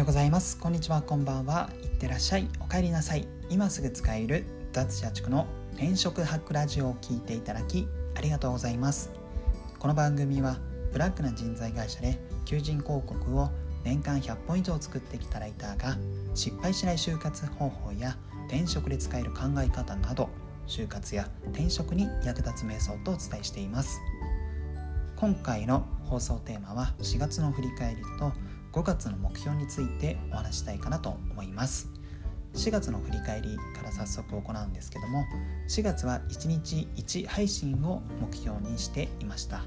ようございます。こんにちはこんばんは。いってらっしゃい。お帰りなさい。今すぐ使える脱社畜の転職ハックラジオを聞いていただきありがとうございます。この番組はブラックな人材会社で求人広告を年間100本以上作ってきたライターが失敗しない就活方法や転職で使える考え方など就活や転職に役立つ瞑想とお伝えしています。今回の放送テーマは4月の振り返りと5月の目標についてお話したいかなと思います。4月の振り返りから早速行うんですけども4月は1日1配信を目標にしていました。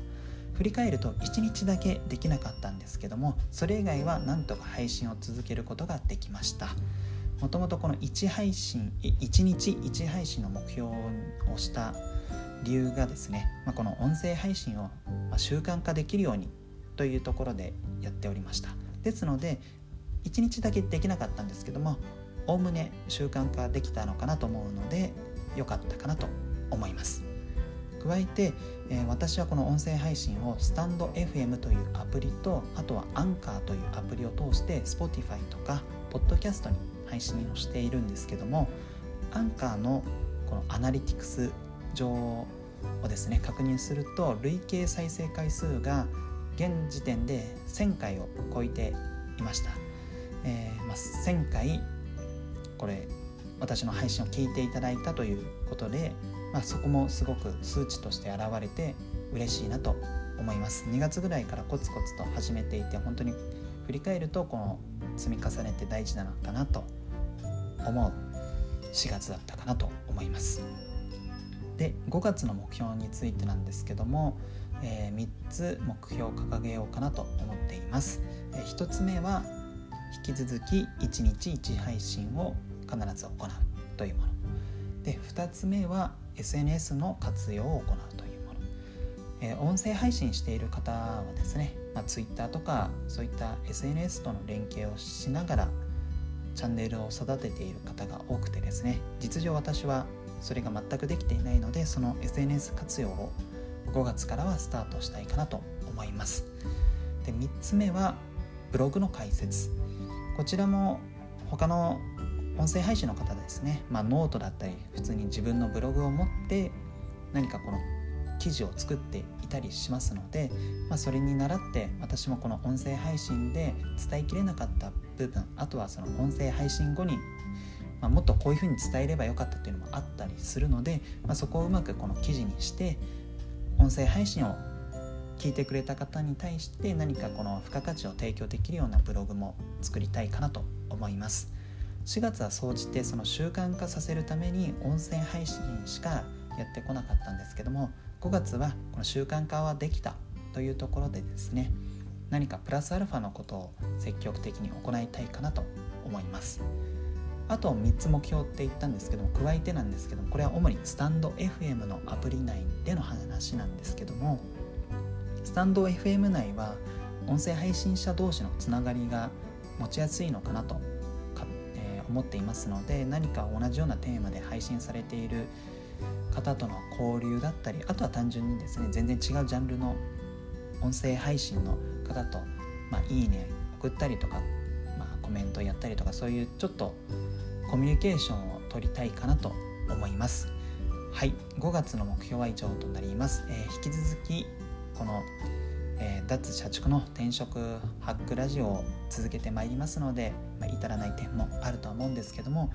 振り返ると1日だけできなかったんですけどもそれ以外はなんとか配信を続けることができました。もともとこの1配信1日1配信の目標をした理由がですね、まあ、この音声配信を習慣化できるようにというところでやっておりました。ですので1日だけできなかったんですけどもおおむね習慣化できたのかなと思うので良かったかなと思います。加えて、えー、私はこの音声配信をスタンド FM というアプリとあとはアンカーというアプリを通して Spotify とか Podcast に配信をしているんですけどもアンカーのこのアナリティクス上をですね確認すると累計再生回数が現時点で1000回を超えていました、えー、まあ、1000回これ私の配信を聞いていただいたということで、まあ、そこもすごく数値として現れて嬉しいなと思います。2月ぐらいからコツコツと始めていて本当に振り返るとこの積み重ねて大事なのかなと思う4月だったかなと思います。で5月の目標についてなんですけどもえー、3つ目標を掲げようかなと思っています、えー、1つ目は引き続き1日1配信を必ず行うというもの。で2つ目は SNS の活用を行うというもの、えー、音声配信している方はですね、まあ、Twitter とかそういった SNS との連携をしながらチャンネルを育てている方が多くてですね実情私はそれが全くできていないのでその SNS 活用を5月からはスタートしたいかなと思います。で3つ目はブログの開設。こちらも他の音声配信の方ですね、まあ、ノートだったり普通に自分のブログを持って何かこの記事を作っていたりしますので、まあ、それに倣って私もこの音声配信で伝えきれなかった部分あとはその音声配信後に、まあ、もっとこういうふうに伝えればよかったっていうのもあったりするので、まあ、そこをうまくこの記事にして音声配信を聞いてくれた方に対して何かこの付加価値を提供できるようなブログも作りたいかなと思います。4月は総じてその習慣化させるために音声配信しかやってこなかったんですけども5月はこの習慣化はできたというところでですね何かプラスアルファのことを積極的に行いたいかなと思います。あと3つ目標って言ったんですけども加えてなんですけどもこれは主にスタンド FM のアプリ内での話なんですけどもスタンド FM 内は音声配信者同士のつながりが持ちやすいのかなと、え、思っていますので何か同じようなテーマで配信されている方との交流だったりあとは単純にですね全然違うジャンルの音声配信の方と、まあ、いいね送ったりとか、まあ、コメントやったりとかそういうちょっとコミュニケーションを取りたいかなと思います。はい。5月の目標は以上となります、えー、引き続きこの、えー、脱社畜の転職ハックラジオを続けてまいりますので、まあ、至らない点もあるとは思うんですけども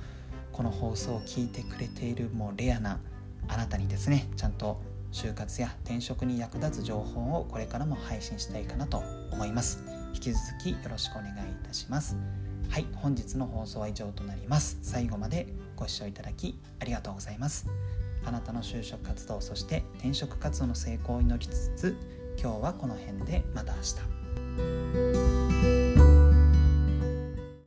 この放送を聞いてくれているもうレアなあなたにですねちゃんと就活や転職に役立つ情報をこれからも配信したいかなと思います。引き続きよろしくお願いいたします。はい本日の放送は以上となります。最後までご視聴いただきありがとうございます。あなたの就職活動そして転職活動の成功を祈りつつ今日はこの辺でまた明日。